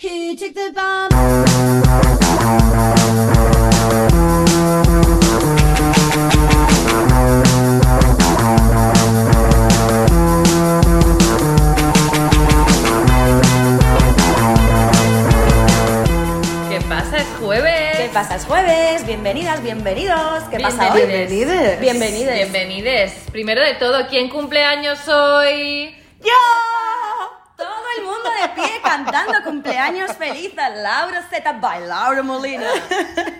Who took the bomb? ¿Qué pasa? Es jueves. ¿Qué pasa? Es jueves, bienvenidas, bienvenidos. ¿Qué pasa hoy? Bienvenides. Bienvenides. Bienvenides. Primero de todo, ¿quién cumple años hoy? ¡Yo! Todo el mundo de pie cantando cumpleaños feliz a Laura Z by Laura Molina.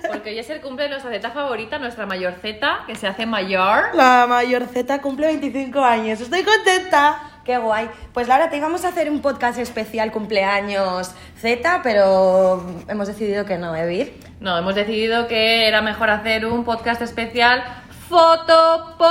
Porque hoy es el cumple de nuestra Z favorita, nuestra mayor Z, que se hace mayor. La mayor Z cumple 25 años. Estoy contenta. Qué guay. Pues Laura, te íbamos a hacer un podcast especial cumpleaños Z, pero hemos decidido que no, ¿eh, Vir? No, hemos decidido que era mejor hacer un podcast especial Fotopolla.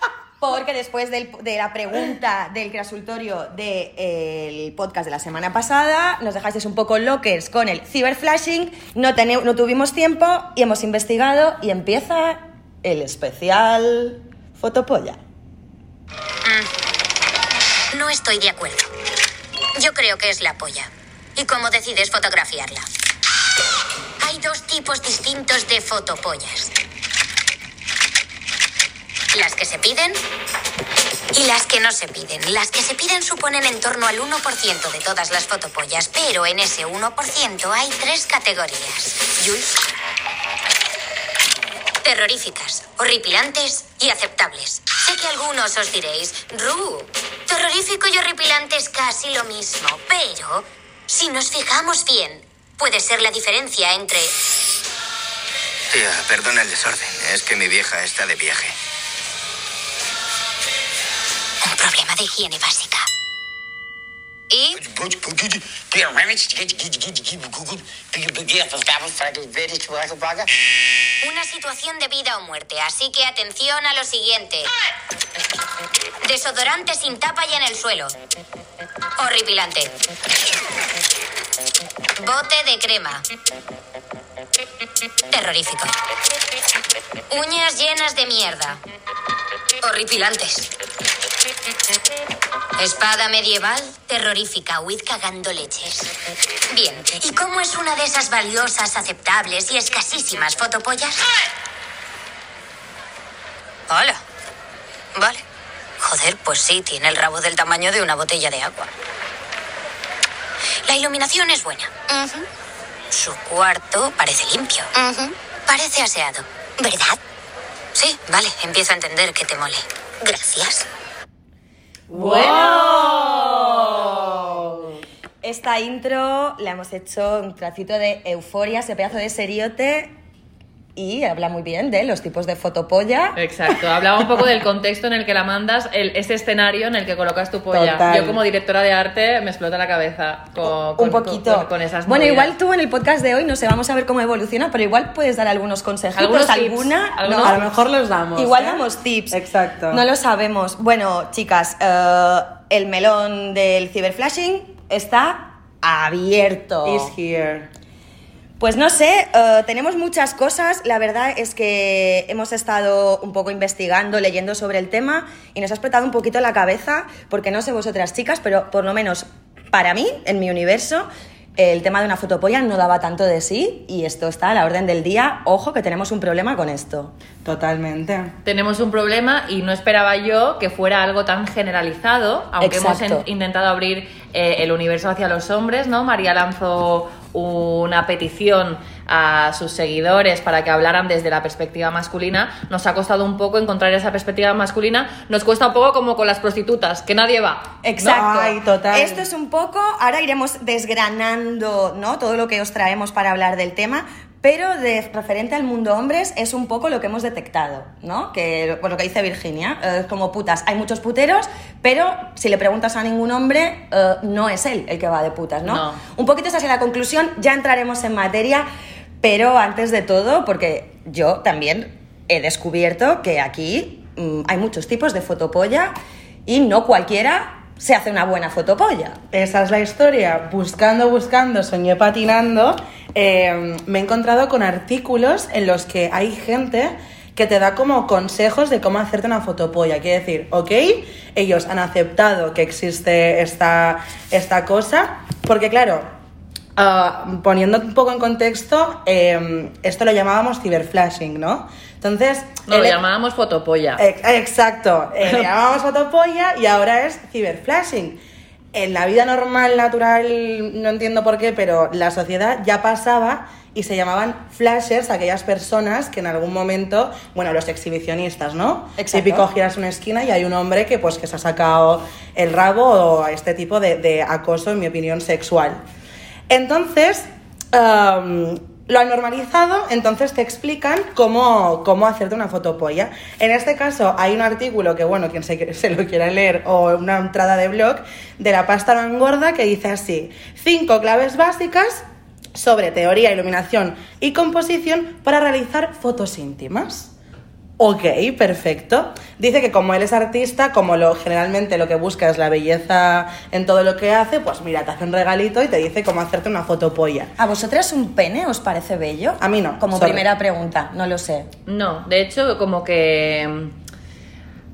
Porque después de la pregunta del consultorio del podcast de la semana pasada, nos dejasteis un poco lockers con el ciberflashing, no, no tuvimos tiempo y hemos investigado y empieza el especial Fotopolla. No estoy de acuerdo. Yo creo que es la polla. ¿Y cómo decides fotografiarla? Hay dos tipos distintos de fotopollas. Las que se piden y las que no se piden. Las que se piden suponen en torno al 1% de todas las fotopollas, pero en ese 1% hay tres categorías. Yui. Terroríficas, horripilantes y aceptables. Sé que algunos os diréis, Ru, terrorífico y horripilante es casi lo mismo, pero si nos fijamos bien, puede ser la diferencia entre Tía, perdona el desorden. Es que mi vieja está de viaje. Problema de higiene básica. Y una situación de vida o muerte, así que atención a lo siguiente. Desodorante sin tapa y en el suelo. Horripilante. Bote de crema. Terrorífico. Uñas llenas de mierda. Horripilantes. Espada medieval, terrorífica, huid cagando leches. Bien, ¿y cómo es una de esas valiosas, aceptables y escasísimas fotopollas? Hola. Vale. Joder, pues sí, tiene el rabo del tamaño de una botella de agua. La iluminación es buena. Su cuarto parece limpio. Parece aseado. ¿Verdad? Sí, vale, empiezo a entender que te mole. Gracias. ¡Bueno! Esta intro la hemos hecho un tracito de euforia, ese pedazo de seriote, y habla muy bien de los tipos de fotopolla. Exacto, hablaba un poco del contexto en el que la mandas, el, ese escenario en el que colocas tu polla. Total. Yo como directora de arte me explota la cabeza con, con- un poquito. con, con esas bueno, movidas. igual tú en el podcast de hoy, no sé, vamos a ver cómo evoluciona, pero igual puedes dar algunos consejitos, Algunos tips, alguna. algunos ¿no? A lo mejor los damos. Igual ¿eh? damos tips. Exacto. No lo sabemos. Bueno, chicas, eh, el melón del ciberflashing está abierto. Is here. Pues no sé, eh, tenemos muchas cosas. La verdad es que hemos estado un poco investigando, leyendo sobre el tema y nos ha explotado un poquito la cabeza, porque no sé vosotras chicas, pero por lo menos para mí, en mi universo, el tema de una fotopolla no daba tanto de sí y esto está a la orden del día. Ojo que tenemos un problema con esto. Totalmente. Tenemos un problema y no esperaba yo que fuera algo tan generalizado, aunque hemos Exacto. intentado abrir eh, el universo hacia los hombres, ¿no? María lanzó una petición a sus seguidores para que hablaran desde la perspectiva masculina. Nos ha costado un poco encontrar esa perspectiva masculina. Nos cuesta un poco como con las prostitutas, que nadie va. Exacto. Ay, total. Esto es un poco, ahora iremos desgranando ¿no? todo lo que os traemos para hablar del tema, pero de referente al mundo hombres es un poco lo que hemos detectado, ¿no? Que pues lo que dice Virginia, eh, es como putas, hay muchos puteros, pero si le preguntas a ningún hombre, eh, no es él el que va de putas, ¿no? No. Un poquito esa es la conclusión, ya entraremos en materia, pero antes de todo, porque yo también he descubierto que aquí mm, hay muchos tipos de fotopolla y no cualquiera se hace una buena fotopolla. Esa es la historia. Buscando, buscando, soñé patinando. eh, me he encontrado con artículos en los que hay gente que te da como consejos de cómo hacerte una fotopolla. Quiere decir, ok, ellos han aceptado que existe esta, esta cosa, porque claro, ah, poniendo un poco en contexto, eh, esto lo llamábamos ciberflashing, ¿no? Entonces... No, lo el- llamábamos fotopolla. Ex- Exacto, eh, le llamábamos fotopolla y ahora es ciberflashing. En la vida normal, natural, no entiendo por qué, pero la sociedad ya pasaba y se llamaban flashers aquellas personas que en algún momento, bueno, los exhibicionistas, ¿no? Exacto. Típico giras una esquina y hay un hombre que pues que se ha sacado el rabo o este tipo de, de acoso, en mi opinión, sexual. Entonces, am, lo han normalizado, entonces te explican cómo, cómo hacerte una fotopolla. En este caso, hay un artículo que, bueno, quien se, lo quiera leer, o una entrada de blog, de la pasta no engorda, que dice así: cinco claves básicas sobre teoría, iluminación y composición para realizar fotos íntimas. Ok, perfecto. Dice que como él es artista, como lo generalmente lo que busca es la belleza en todo lo que hace, pues mira, te hace un regalito y te dice cómo hacerte una fotopolla. ¿A vosotras un pene os parece bello? A mí no, Como sorry. primera pregunta, no lo sé. No, de hecho, como que. mm,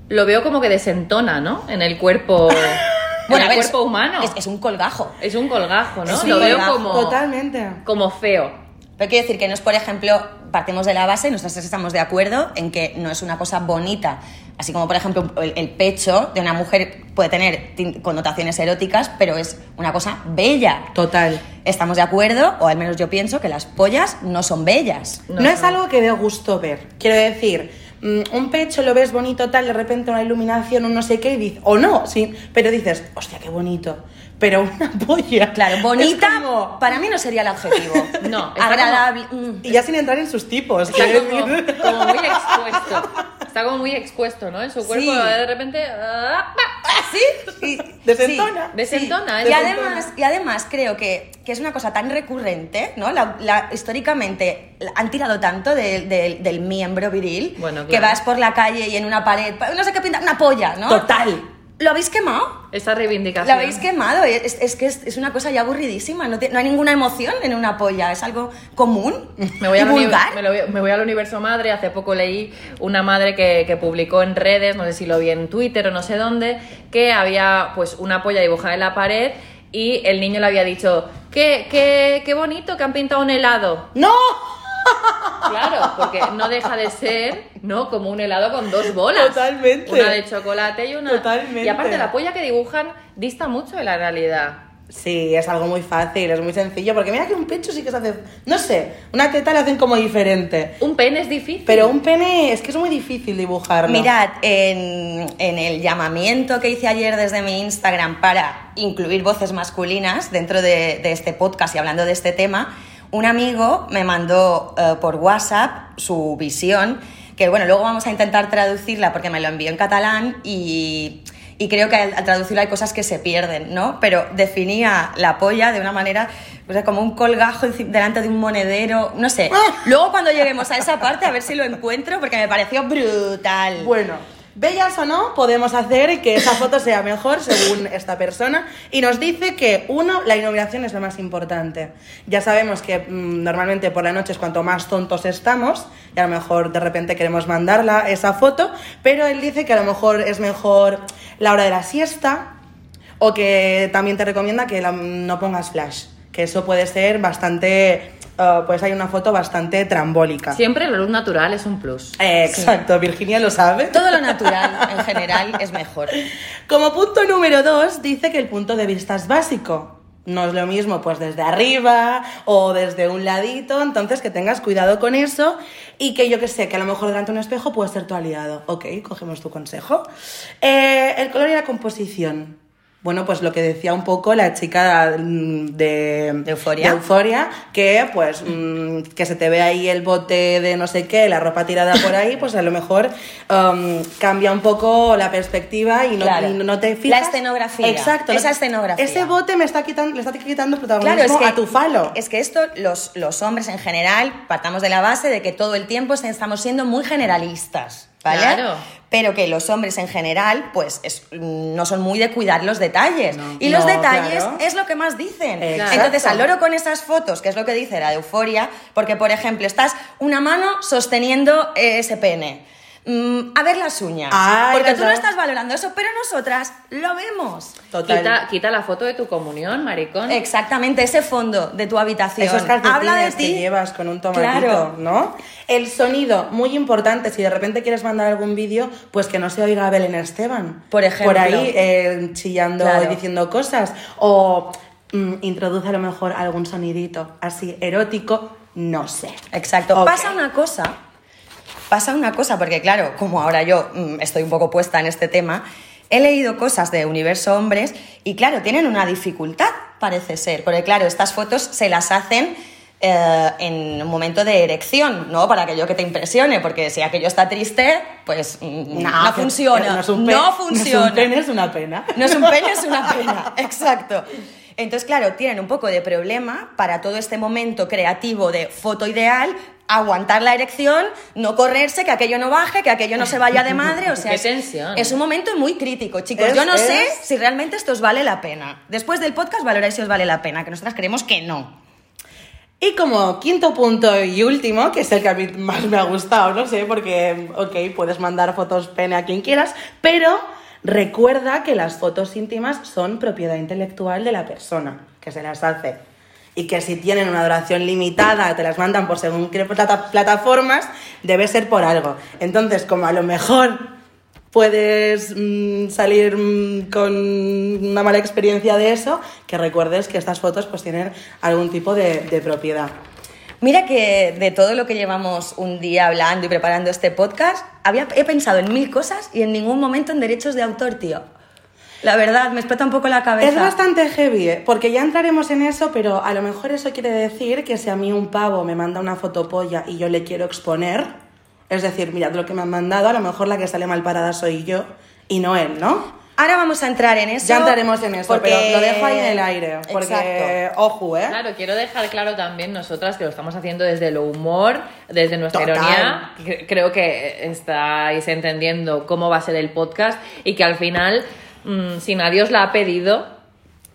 Lo veo como que desentona, ¿no? En el cuerpo. en a el ver, cuerpo humano. Es, es un colgajo. Es un colgajo, ¿no? Lo veo colgajo, como. Totalmente. Como feo. Pero quiero decir que no es, por ejemplo, partimos de la base, nosotros estamos de acuerdo en que no es una cosa bonita. Así como, por ejemplo, el, el pecho de una mujer puede tener connotaciones eróticas, pero es una cosa bella. Total. Estamos de acuerdo, o al menos yo pienso, que las pollas no son bellas. No, No, es no. algo que dé gusto ver. Quiero decir, mm, un pecho lo ves bonito tal, de repente una iluminación, un no sé qué, y dices, o no, sí, pero dices, hostia, qué bonito. Pero una polla. Claro, bonita como- para mí no sería el adjetivo. No, agradable. mm. Y ya sin entrar en sus tipos. Está como, muy expuesto. Está como muy expuesto, ¿no? En su cuerpo, Sí. de repente. ah, Sí, Desentona. sí, Desentona, sí. es Y desentona. además, y además creo que, que es una cosa tan recurrente, ¿no? La, la- históricamente han tirado tanto de- de- del miembro viril Bueno, que vas por la calle y en una pared, no sé qué pinta, una polla, ¿no? Total. ¿Lo habéis quemado? Esa reivindicación. ¿Lo habéis quemado? Es, es que es, es una cosa ya aburridísima, no, te- no hay ninguna emoción en una polla, es algo común Me voy, y uni- vulgar. me lo voy- me voy al universo madre. Hace poco leí una madre que, que publicó en redes, no sé si lo vi en Twitter o no sé dónde, que había pues una polla dibujada en la pared y el niño le había dicho, qué, qué, qué bonito que han pintado un helado. ¡No! Claro, porque no deja de ser, ¿no? Como un helado con dos bolas. Totalmente. Una de chocolate y una. Totalmente. Y aparte, la polla que dibujan dista mucho de la realidad. Sí, es algo muy fácil, es muy sencillo, porque mira que un pecho sí que se hace, no sé, una teta la hacen como diferente. Un pene es difícil. Pero un pene es que es muy difícil dibujarlo. Mirad, en, en el llamamiento que hice ayer desde mi Instagram para incluir voces masculinas dentro de, de este podcast y hablando de este tema, un amigo me mandó eh, por WhatsApp su visión, que bueno, luego vamos a intentar traducirla porque me lo envió en catalán y, y creo que al, al traducirlo hay cosas que se pierden, ¿no? Pero definía la polla de una manera, o sea, como un colgajo delante de un monedero, no sé. Luego cuando lleguemos a esa parte a ver si lo encuentro porque me pareció brutal. Bueno, bellas o no, podemos hacer que esa foto sea mejor según esta persona. Y nos dice que, uno, la iluminación es lo más importante. Ya sabemos que mm, normalmente por la noche es cuanto más tontos estamos, y a lo mejor de repente queremos mandarla esa foto, pero él dice que a lo mejor es mejor la hora de la siesta, o que también te recomienda que no pongas flash, que eso puede ser bastante. Eh, pues hay una foto bastante trambólica. Siempre la luz natural es un plus. Eh, Exacto, Virginia lo sabe. Todo lo natural en general es mejor. Como punto número dos, dice que el punto de vista es básico. No es lo mismo pues desde arriba o desde un ladito, entonces que tengas cuidado con eso y que yo que sé, que a lo mejor delante de un espejo puede ser tu aliado. Ok, cogemos tu consejo. Eh, el color y la composición. Bueno, pues lo que decía un poco la chica mm, de, ¿De Euphoria? de Euphoria, que pues mm, que se te ve ahí el bote de no sé qué, la ropa tirada por ahí, pues a lo mejor um, cambia un poco la perspectiva y no, Claro. y no te fijas. La escenografía. Exacto. Esa escenografía. Ese bote me está quitando, le está quitando protagonismo Claro, es que, a tu falo. es que esto, los, los hombres en general, partamos de la base de que todo el tiempo estamos siendo muy generalistas. ¿vale? Claro. Pero que los hombres en general, pues, es- no son muy de cuidar los detalles. Y los No, detalles claro. es lo que más dicen. Exacto. Entonces, al loro con esas fotos, que es lo que dice la de euforia, porque, por ejemplo, estás una mano sosteniendo eh, ese pene. Mm, a ver las uñas. Ay, porque tú no estás valorando eso, pero nosotras lo vemos. Total. Quita, quita la foto de tu comunión, maricón. Exactamente, ese fondo de tu habitación. Esos calcetines Habla de que ti. llevas con un tomatito, Claro. ¿no? El sonido, muy importante, si de repente quieres mandar algún vídeo, pues que no se oiga a Belén Esteban. Por ejemplo. Por ahí eh, chillando Claro. y diciendo cosas. O mm, introduce a lo mejor algún sonidito así erótico, no sé. Exacto. Pasa una cosa, pasa una cosa, porque claro, como ahora yo mm, estoy un poco puesta en este tema, he leído cosas de Universo Hombres y claro, tienen una dificultad, parece ser, porque claro, estas fotos se las hacen eh, en un momento de erección, ¿no? Para aquello que te impresione, porque si aquello está triste, pues mm, no, funciona. No, no es un pe- funciona. No es un pene, es una pena. No es un pene, es una pena. Exacto. Entonces, claro, tienen un poco de problema para todo este momento creativo de foto ideal, aguantar la erección, no correrse, que aquello no baje, que aquello no se vaya de madre. O sea, Qué es, tensión. es un momento muy crítico, chicos. Es- Yo no sé si realmente esto os vale la pena. Después del podcast valoráis si os vale la pena, que nosotras creemos que no. Y como quinto punto y último, que es el que a mí más me ha gustado, no sé, porque, ok, puedes mandar fotos pene a quien quieras, pero recuerda que las fotos íntimas son propiedad intelectual de la persona que se las hace. Y que si tienen una duración limitada, te las mandan por según qué plata- plataformas, debe ser por algo. Entonces, como a lo mejor puedes mm, salir mm, con una mala experiencia de eso, que recuerdes que estas fotos pues tienen algún tipo de, de propiedad. Mira que de todo lo que llevamos un día hablando y preparando este podcast, había, he pensado en mil cosas y en ningún momento en derechos de autor, tío. La verdad, me explota un poco la cabeza. Es bastante heavy, ¿eh? porque ya entraremos en eso, pero a lo mejor eso quiere decir que si a mí un pavo me manda una fotopolla y yo le quiero exponer, es decir, mirad lo que me han mandado, a lo mejor la que sale mal parada soy yo y no él, ¿no? Ahora vamos a entrar en eso. Ya entraremos en eso, porque- pero lo dejo ahí en el aire, porque, Exacto. ojo, ¿eh? Claro, quiero dejar claro también nosotras que lo estamos haciendo desde lo humor, desde nuestra Total. ironía. Creo que estáis entendiendo cómo va a ser el podcast y que al final, mm, si nadie os la ha pedido,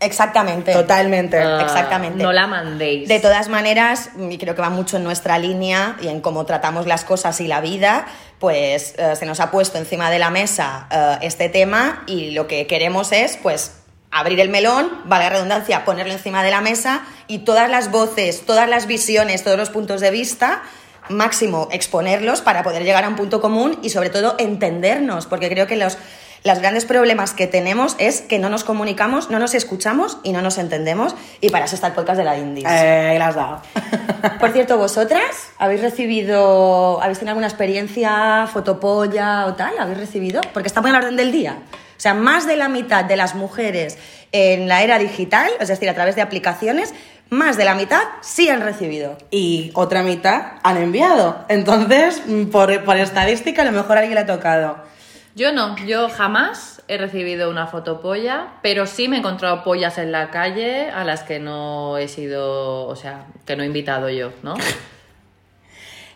Exactamente. Totalmente. ah, Exactamente. no la mandéis. De todas maneras, y creo que va mucho en nuestra línea y en cómo tratamos las cosas y la vida, pues eh, se nos ha puesto encima de la mesa eh, este tema y lo que queremos es, pues, abrir el melón, valga la redundancia, ponerlo encima de la mesa y todas las voces, todas las visiones, todos los puntos de vista, máximo exponerlos para poder llegar a un punto común y sobre todo entendernos, porque creo que los, los grandes problemas que tenemos es que no nos comunicamos, no nos escuchamos y no nos entendemos y para eso está el podcast de la Indies. Eh, ahí la has dado. Por cierto, ¿vosotras habéis recibido, habéis tenido alguna experiencia fotopolla o tal? ¿Habéis recibido? Porque está muy a la orden del día. O sea, más de la mitad de las mujeres en la era digital, es decir, a través de aplicaciones, más de la mitad sí han recibido. y otra mitad han enviado. Entonces, por, por estadística, a lo mejor a alguien le ha tocado. Yo no, yo jamás he recibido una fotopolla, pero sí me he encontrado pollas en la calle a las que no he sido, o sea, que no he invitado yo, ¿no?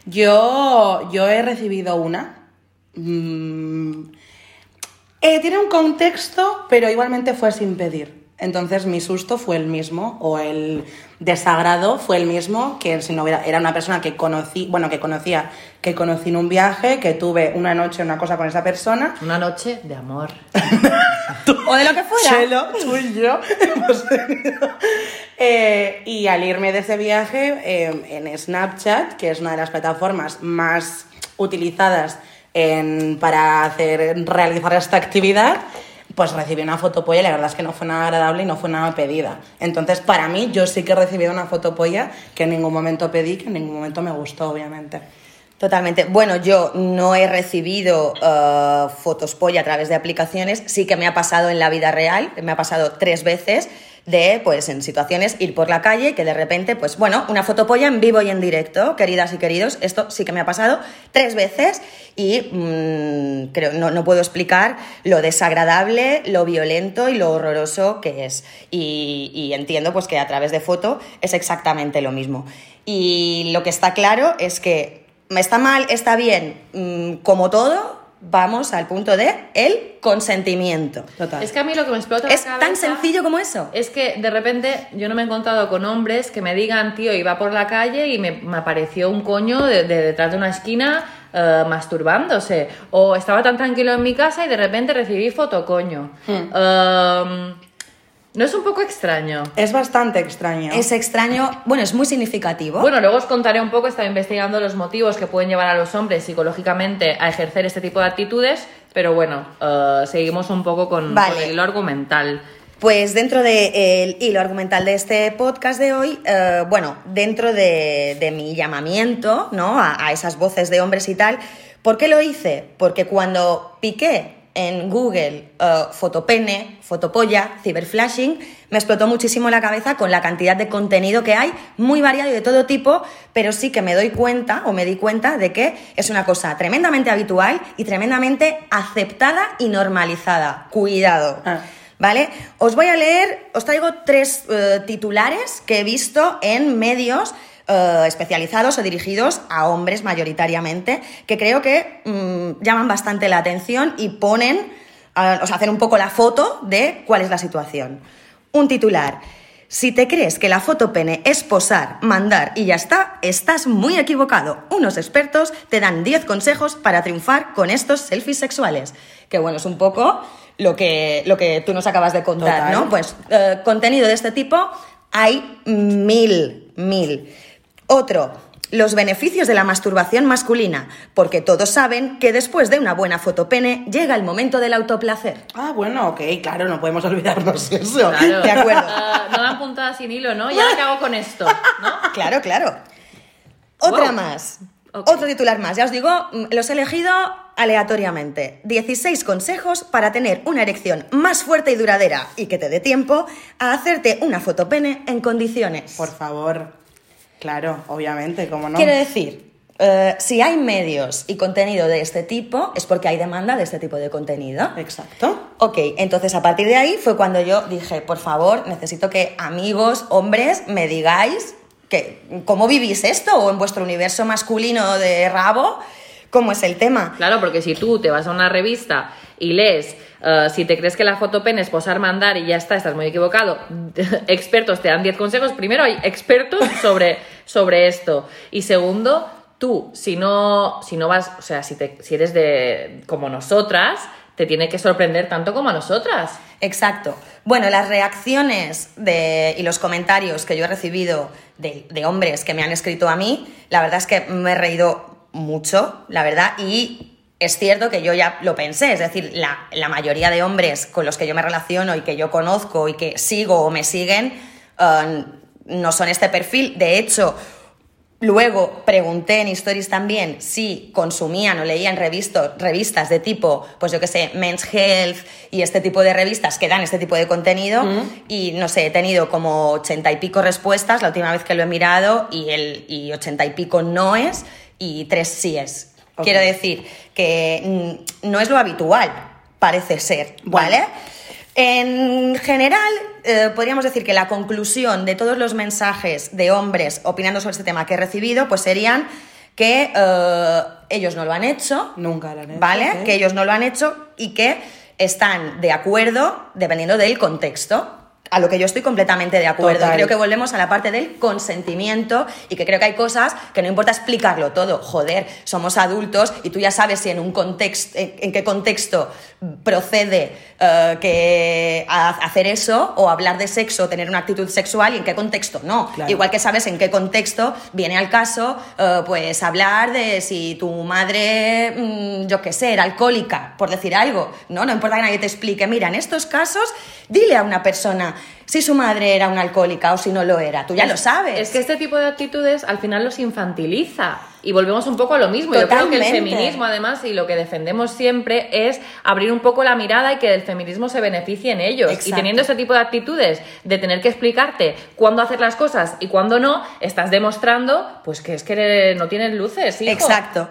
Yo, yo he recibido una. Mm, eh, tiene un contexto, pero igualmente fue sin pedir. Entonces mi susto fue el mismo, o el desagrado fue el mismo, que si no hubiera, era una persona que conocí, bueno, que conocía, que conocí en un viaje, que tuve una noche una cosa con esa persona. Una noche de amor. O de lo que fuera. Chelo, tú y yo hemos. Eh, y al irme de ese viaje eh, en Snapchat, que es una de las plataformas más utilizadas en- para hacer, realizar esta actividad, pues recibí una fotopolla y la verdad es que no fue nada agradable y no fue nada pedida. Entonces, para mí, yo sí que he recibido una fotopolla que en ningún momento pedí, que en ningún momento me gustó, obviamente. Totalmente. Bueno, yo no he recibido eh, fotos polla a través de aplicaciones, sí que me ha pasado en la vida real, me ha pasado tres veces de, pues, en situaciones ir por la calle que de repente, pues, bueno, una fotopolla en vivo y en directo, queridas y queridos, esto sí que me ha pasado tres veces y mm, creo, no, no puedo explicar lo desagradable, lo violento y lo horroroso que es. Y, y entiendo, pues, que a través de foto es exactamente lo mismo. Y lo que está claro es que está mal, está bien, mm, como todo, vamos al punto de el consentimiento. Total. Es que a mí lo que me explota la Es tan cabeza sencillo como eso. Es que de repente yo no me he encontrado con hombres que me digan, tío, iba por la calle y me, me apareció un coño de, de detrás de una esquina eh, masturbándose. O estaba tan tranquilo en mi casa y de repente recibí fotocoño. Um, ¿No es un poco extraño? Es bastante extraño. Es extraño, bueno, es muy significativo. Bueno, luego os contaré un poco, estaba investigando los motivos que pueden llevar a los hombres psicológicamente a ejercer este tipo de actitudes, pero bueno, eh, seguimos un poco con, Vale. con el hilo argumental. Pues dentro del hilo argumental de este podcast de hoy, eh, bueno, dentro de, de mi llamamiento ¿no? a, a esas voces de hombres y tal, ¿por qué lo hice? Porque cuando piqué en Google eh, fotopene, fotopolla, ciberflashing, me explotó muchísimo la cabeza con la cantidad de contenido que hay, muy variado y de todo tipo, pero sí que me doy cuenta o me di cuenta de que es una cosa tremendamente habitual y tremendamente aceptada y normalizada. Cuidado. Ah. ¿Vale? Os voy a leer, os traigo tres eh, titulares que he visto en medios eh, especializados o dirigidos a hombres mayoritariamente, que creo que mm, llaman bastante la atención y ponen, eh, o sea, hacen un poco la foto de cuál es la situación. Un titular. Si te crees que la foto pene es posar, mandar y ya está, estás muy equivocado. Unos expertos te dan 10 consejos para triunfar con estos selfies sexuales. Que bueno, es un poco lo que, lo que tú nos acabas de contar, Total. ¿no? Pues eh, contenido de este tipo hay mil, mil. Otro, los beneficios de la masturbación masculina, porque todos saben que después de una buena fotopene llega el momento del autoplacer. Ah, bueno, ok, claro, no podemos olvidarnos eso. Claro. De acuerdo. Ah, no dan puntada sin hilo, ¿no? ¿Y ahora qué hago con esto? ¿No? Claro, claro. Otra Wow. más. Otro titular más. Ya os digo, mm, los he elegido aleatoriamente. 16 consejos para tener una erección más fuerte y duradera y que te dé tiempo a hacerte una fotopene en condiciones. Por favor. Claro, obviamente, cómo no. Quiero decir, eh, si hay medios y contenido de este tipo, es porque hay demanda de este tipo de contenido. Exacto. Ok, entonces a partir de ahí fue cuando yo dije, por favor, necesito que amigos, hombres, me digáis que, cómo vivís esto o en vuestro universo masculino de rabo, cómo es el tema. Claro, porque si tú te vas a una revista y lees, eh, si te crees que la fotopene es posar, mandar y ya está, estás muy equivocado, expertos te dan 10 consejos. Primero, hay expertos sobre, sobre esto. Y segundo, tú, si no, si no vas, o sea, si, te, si eres de como nosotras, te tiene que sorprender tanto como a nosotras. Exacto. Bueno, las reacciones de, y los comentarios que yo he recibido de, de hombres que me han escrito a mí, la verdad es que me he reído mucho, la verdad, y es cierto que yo ya lo pensé, es decir, la, la mayoría de hombres con los que yo me relaciono y que yo conozco y que sigo o me siguen, eh, no son este perfil. De hecho, Luego pregunté en Stories también si consumían o leían revisto- revistas de tipo, pues yo qué sé, Men's Health y este tipo de revistas que dan este tipo de contenido. Y no sé, he tenido como ochenta y pico respuestas la última vez que lo he mirado y, el, y ochenta y pico no es y tres sí es. Ok. Quiero decir que mm, no es lo habitual, parece ser, Bueno. ¿vale? En general, eh, podríamos decir que la conclusión de todos los mensajes de hombres opinando sobre este tema que he recibido, pues serían que eh, ellos no lo han hecho, Nunca lo han hecho, ¿vale? Que ellos no lo han hecho y que están de acuerdo dependiendo del contexto. A lo que yo estoy completamente de acuerdo. Total. Creo que volvemos a la parte del consentimiento y que creo que hay cosas que no importa explicarlo todo. Joder, somos adultos y tú ya sabes si en un contexto, en, en qué contexto procede eh, que a- hacer eso o hablar de sexo, tener una actitud sexual y en qué contexto no. Claro. Igual que sabes en qué contexto viene al caso, eh, pues hablar de si tu madre, mm, yo qué sé, era alcohólica, por decir algo. No, no importa que nadie te explique. Mira, en estos casos, dile a una persona si su madre era una alcohólica o si no lo era. Tú ya lo sabes. Es que este tipo de actitudes al final los infantiliza. Y volvemos un poco a lo mismo. Yo creo que el Totalmente. feminismo, además, y lo que defendemos siempre es abrir un poco la mirada y que el feminismo se beneficie en ellos. Y teniendo este tipo de actitudes, de tener que explicarte cuándo hacer las cosas y cuándo no, estás demostrando pues que es que no tienes luces, hijo. Exacto.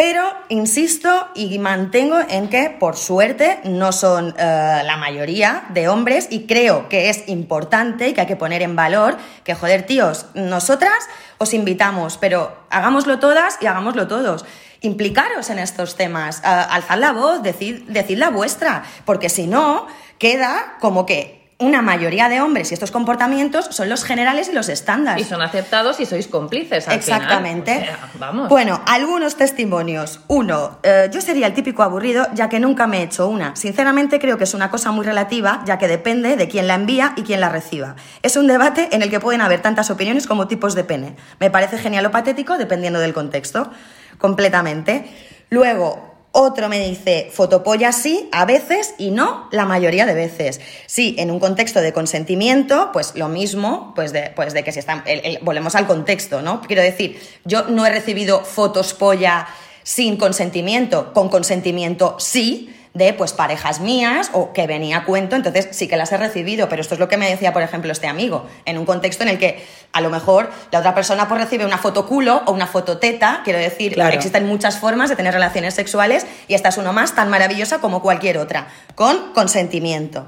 Pero insisto y mantengo en que, por suerte, no son eh, la mayoría de hombres y creo que es importante y que hay que poner en valor que, joder, tíos, nosotras os invitamos, pero hagámoslo todas y hagámoslo todos. implicaros en estos temas, ah, alzad la voz, decid, decid la vuestra, porque si no, queda como que una mayoría de hombres y estos comportamientos son los generales y los estándar. Y son aceptados y sois cómplices. Al Exactamente. final. O sea, vamos. Bueno, algunos testimonios. Uno, eh, yo sería el típico aburrido ya que nunca me he hecho una. Sinceramente creo que es una cosa muy relativa ya que depende de quién la envía y quién la reciba. Es un debate en el que pueden haber tantas opiniones como tipos de pene. Me parece genial o patético dependiendo del contexto. Completamente. Luego, otro me dice, fotopolla sí, a veces y no la mayoría de veces. Sí, en un contexto de consentimiento, pues lo mismo, pues de, pues de que si están, volvemos al contexto, ¿no? Quiero decir, yo no he recibido fotos polla sin consentimiento, con consentimiento sí, de pues parejas mías o que venía a cuento, entonces sí que las he recibido, pero esto es lo que me decía, por ejemplo, este amigo, en un contexto en el que a lo mejor la otra persona pues recibe una foto culo o una foto teta, quiero decir, Claro. existen muchas formas de tener relaciones sexuales y esta es uno más tan maravillosa como cualquier otra, con consentimiento.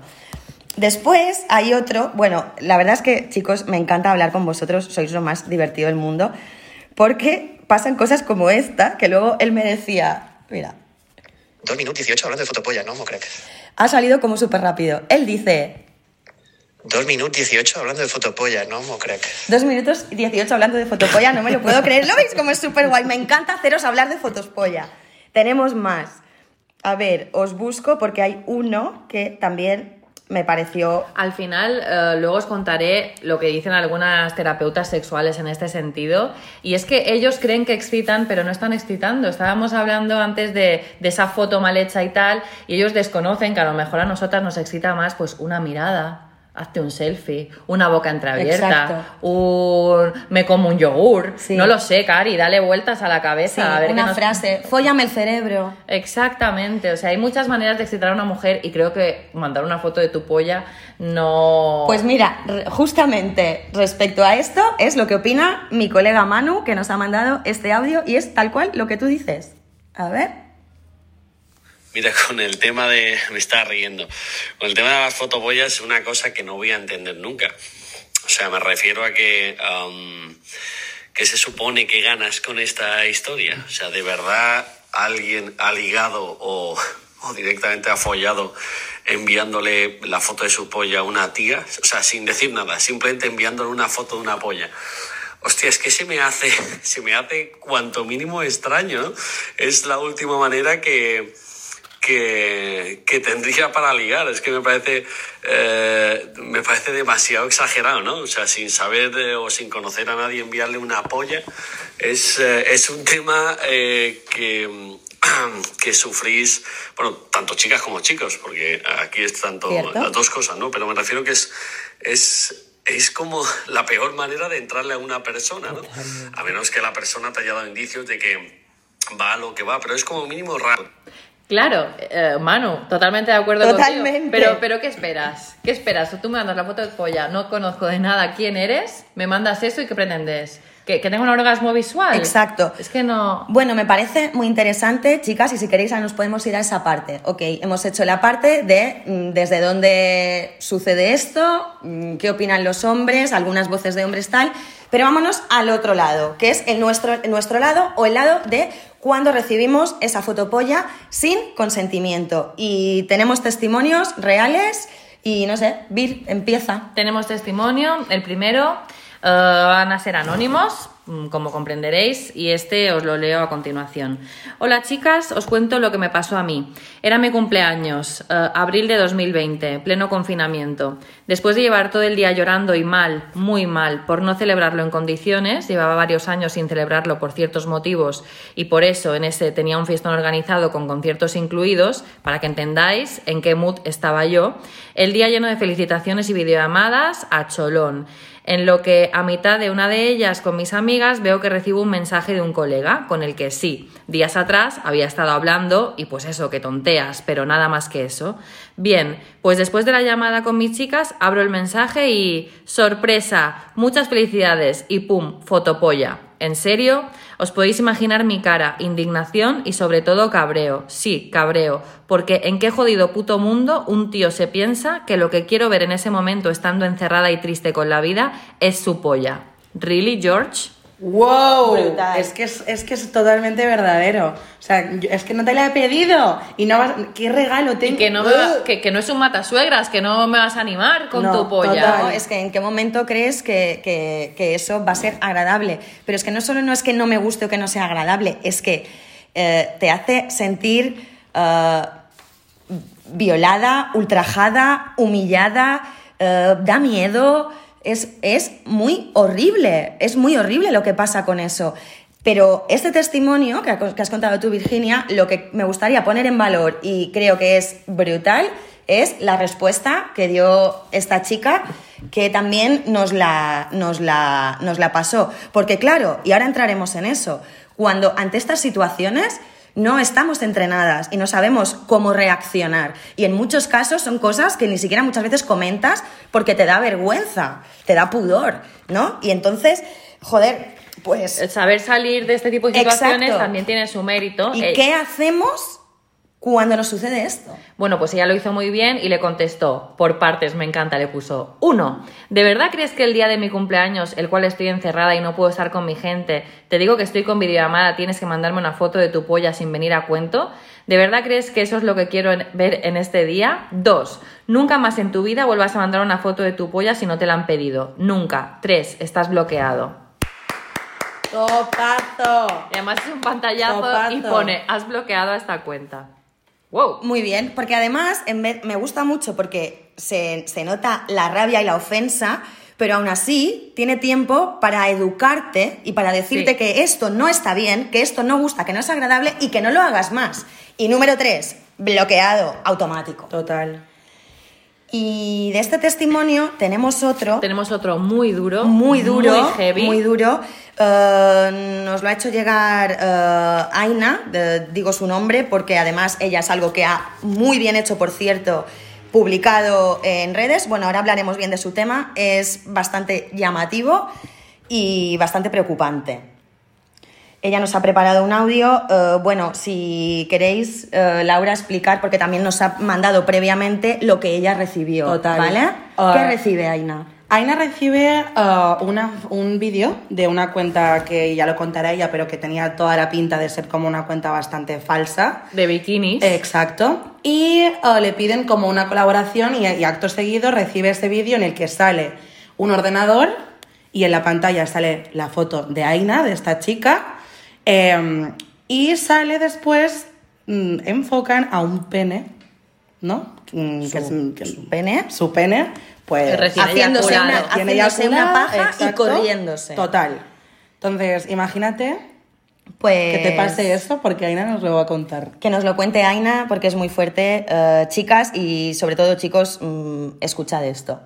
Después hay otro, bueno, la verdad es que chicos, me encanta hablar con vosotros, sois lo más divertido del mundo, porque pasan cosas como esta, que luego él me decía, mira, 2 minutos 18 hablando de fotopolla, ¿no? ¿Mo crec? ha salido como súper rápido. Él dice, 2 minutos 18 hablando de fotopolla, ¿no? Mo crec? Dos minutos y 18 hablando de fotopolla, no me lo puedo creer. ¿Lo veis como es súper guay? Me encanta haceros hablar de fotopolla. Tenemos más. A ver, os busco porque hay uno que también me pareció... Al final, eh, luego os contaré lo que dicen algunas terapeutas sexuales en este sentido. Y es que ellos creen que excitan, pero no están excitando. Estábamos hablando antes de, de esa foto mal hecha y tal, y ellos desconocen que a lo mejor a nosotras nos excita más pues una mirada. Hazte un selfie, una boca entreabierta, un me como un yogur, Sí. no lo sé, Cari, dale vueltas a la cabeza. Sí, a ver qué una nos- frase, fóllame el cerebro. Exactamente, o sea, hay muchas maneras de excitar a una mujer y creo que mandar una foto de tu polla no... Pues mira, justamente respecto a esto es lo que opina mi colega Manu, que nos ha mandado este audio y es tal cual lo que tú dices. A ver. Mira, con el tema de. Me está riendo. Con el tema de las fotoboyas es una cosa que no voy a entender nunca. O sea, me refiero a que. am, ¿Qué se supone que ganas con esta historia? O sea, ¿de verdad alguien ha ligado o, o directamente ha follado enviándole la foto de su polla a una tía? O sea, sin decir nada, simplemente enviándole una foto de una polla. Hostia, es que se me hace, se me hace cuanto mínimo extraño, ¿no? Es la última manera que, que, que tendría para ligar. Es que me parece, eh, me parece demasiado exagerado, ¿no? O sea, sin saber eh, o sin conocer a nadie enviarle una polla es, eh, es un tema eh, que, que sufrís, bueno, tanto chicas como chicos, porque aquí es tanto Cierto. las dos cosas, ¿no? Pero me refiero que es, es, es como la peor manera de entrarle a una persona, ¿no? A menos que la persona te haya dado indicios de que va a lo que va, pero es como mínimo raro. Claro, eh, Manu, totalmente de acuerdo Totalmente. contigo. Pero, pero ¿qué esperas? ¿Qué esperas? Tú me mandas la foto de polla, no conozco de nada quién eres, me mandas eso y ¿qué pretendes? ¿Que, que tenga un orgasmo visual? Exacto. Es que no... Bueno, me parece muy interesante, chicas, y si queréis nos podemos ir a esa parte. Ok, hemos hecho la parte de mm, desde dónde sucede esto, mm, qué opinan los hombres, algunas voces de hombres tal, pero vámonos al otro lado, que es el nuestro, el nuestro lado o el lado de cuando recibimos esa fotopolla sin consentimiento. Y tenemos testimonios reales y no sé, Vir, empieza. Tenemos testimonio, el primero eh, van a ser anónimos, como comprenderéis, y este os lo leo a continuación. Hola chicas, os cuento lo que me pasó a mí. Era mi cumpleaños, eh, abril de 2020, pleno confinamiento. Después de llevar todo el día llorando y mal, muy mal, por no celebrarlo en condiciones, llevaba varios años sin celebrarlo por ciertos motivos y por eso en ese tenía un fiestón organizado con conciertos incluidos, para que entendáis en qué mood estaba yo, el día lleno de felicitaciones y videollamadas a cholón en lo que a mitad de una de ellas con mis amigas veo que recibo un mensaje de un colega con el que sí, días atrás había estado hablando y pues eso, que tonteas, pero nada más que eso. Bien, pues después de la llamada con mis chicas abro el mensaje y sorpresa, muchas felicidades y pum, fotopolla. ¿En serio? Os podéis imaginar mi cara, indignación y sobre todo cabreo. Sí, cabreo. Porque en qué jodido puto mundo un tío se piensa que lo que quiero ver en ese momento estando encerrada y triste con la vida es su polla. ¿Really, George? ¡Wow! Brutal. Es que es, es que es totalmente verdadero. O sea, yo- es que no te la he pedido. Y no vas. ¿Qué regalo tengo? Y que no, me va- que, que no es un matasuegras, que no me vas a animar con No, tu polla. total. No, es que en qué momento crees que, que- que eso va a ser agradable. Pero es que no solo no es que no me guste o que no sea agradable, es que eh, te hace sentir eh, violada, ultrajada, humillada, eh, da miedo. Es, es muy horrible, es muy horrible lo que pasa con eso. Pero este testimonio que ha- que has contado tú, Virginia, lo que me gustaría poner en valor y creo que es brutal es la respuesta que dio esta chica que también nos la, nos la, nos la pasó. Porque claro, y ahora entraremos en eso, cuando ante estas situaciones no estamos entrenadas y no sabemos cómo reaccionar. Y en muchos casos son cosas que ni siquiera muchas veces comentas porque te da vergüenza, te da pudor, ¿no? Y entonces, joder, pues... El saber salir de este tipo de situaciones Exacto. también tiene su mérito. ¿Y Eh, qué hacemos cuando nos sucede esto? Bueno, pues ella lo hizo muy bien y le contestó, por partes, me encanta, le puso, uno, ¿de verdad crees que el día de mi cumpleaños, el cual estoy encerrada y no puedo estar con mi gente, te digo que estoy con videollamada, tienes que mandarme una foto de tu polla sin venir a cuento? ¿De verdad crees que eso es lo que quiero ver en este día? Dos, nunca más en tu vida vuelvas a mandar una foto de tu polla si no te la han pedido. Nunca. Tres, estás bloqueado. ¡Topazo! Y además es un pantallazo y pone, has bloqueado esta cuenta. ¡Wow! Muy bien, porque además en vez- me gusta mucho porque se, se nota la rabia y la ofensa, pero aún así tiene tiempo para educarte y para decirte Sí. que esto no está bien, que esto no gusta, que no es agradable y que no lo hagas más. Y número tres, bloqueado automático. Total. Y de este testimonio tenemos otro Tenemos otro muy duro. muy duro, Muy heavy. muy duro. Eh, nos lo ha hecho llegar eh, Aina, de- digo su nombre porque además ella es algo que ha muy bien hecho, por cierto, publicado en redes. Bueno, ahora hablaremos bien de su tema. Es bastante llamativo y bastante preocupante. Ella nos ha preparado un audio. eh, bueno, si queréis, eh, Laura, explicar, porque también nos ha mandado previamente lo que ella recibió. Total. ¿Vale? Ah. ¿Qué recibe Aina? Aina recibe uh, una- un vídeo de una cuenta que ya lo contará ella, pero que tenía toda la pinta de ser como una cuenta bastante falsa. De bikinis. Exacto. Y uh, le piden como una colaboración y, y acto seguido recibe este vídeo en el que sale un ordenador y en la pantalla sale la foto de Aina, de esta chica, eh, y sale después, mm, enfocan a un pene, ¿no? Mm, que es- que su pene. Su pene, pues... Recién haciéndose una, haciéndose una paja y corriéndose. Total. Entonces, imagínate Pues que te pase eso porque Aina nos lo va a contar. Que nos lo cuente Aina porque es muy fuerte. Eh, chicas y sobre todo chicos, mm, escuchad esto.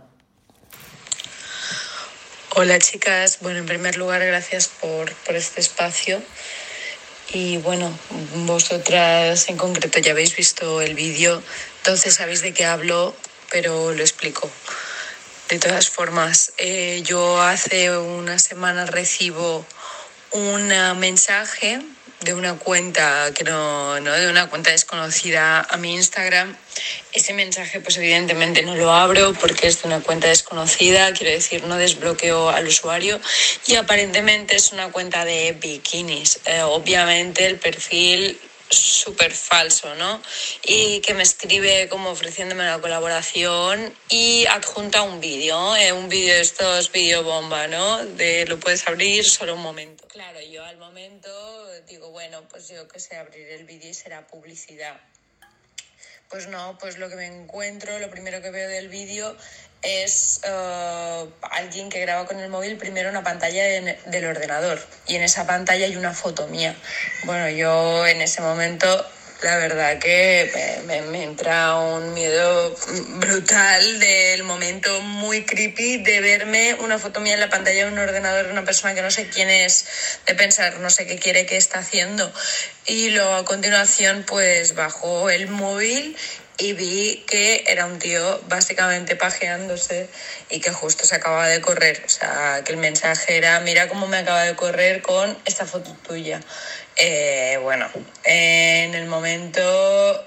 Hola chicas, bueno, en primer lugar gracias por, por este espacio y bueno, vosotras en concreto ya habéis visto el vídeo, entonces sabéis de qué hablo, pero lo explico. De todas formas, eh, yo hace una semana recibo un mensaje de una cuenta que no, no, de una cuenta desconocida a mi Instagram. Ese mensaje, pues evidentemente no lo abro porque es de una cuenta desconocida, quiero decir, no desbloqueo al usuario y aparentemente es una cuenta de bikinis. Eh, obviamente el perfil súper falso, ¿no? Y que me escribe como ofreciéndome la colaboración y adjunta un vídeo, eh, un vídeo de estos vídeo bomba, ¿no? De lo puedes abrir solo un momento. Claro, yo al momento digo, bueno, pues yo que sé, abrir el vídeo y será publicidad. Pues no, pues lo que me encuentro, lo primero que veo del vídeo es eh, alguien que graba con el móvil primero una pantalla de- del ordenador y en esa pantalla hay una foto mía. Bueno, yo en ese momento la verdad que me, me- me entra un miedo brutal del momento muy creepy de verme una foto mía en la pantalla de un ordenador de una persona que no sé quién es, de pensar no sé qué quiere, qué está haciendo. Y luego a continuación pues bajó el móvil y vi que era un tío básicamente pajeándose y que justo se acababa de correr. O sea, que el mensaje era, mira cómo me acaba de correr con esta foto tuya. Eh, bueno, en el momento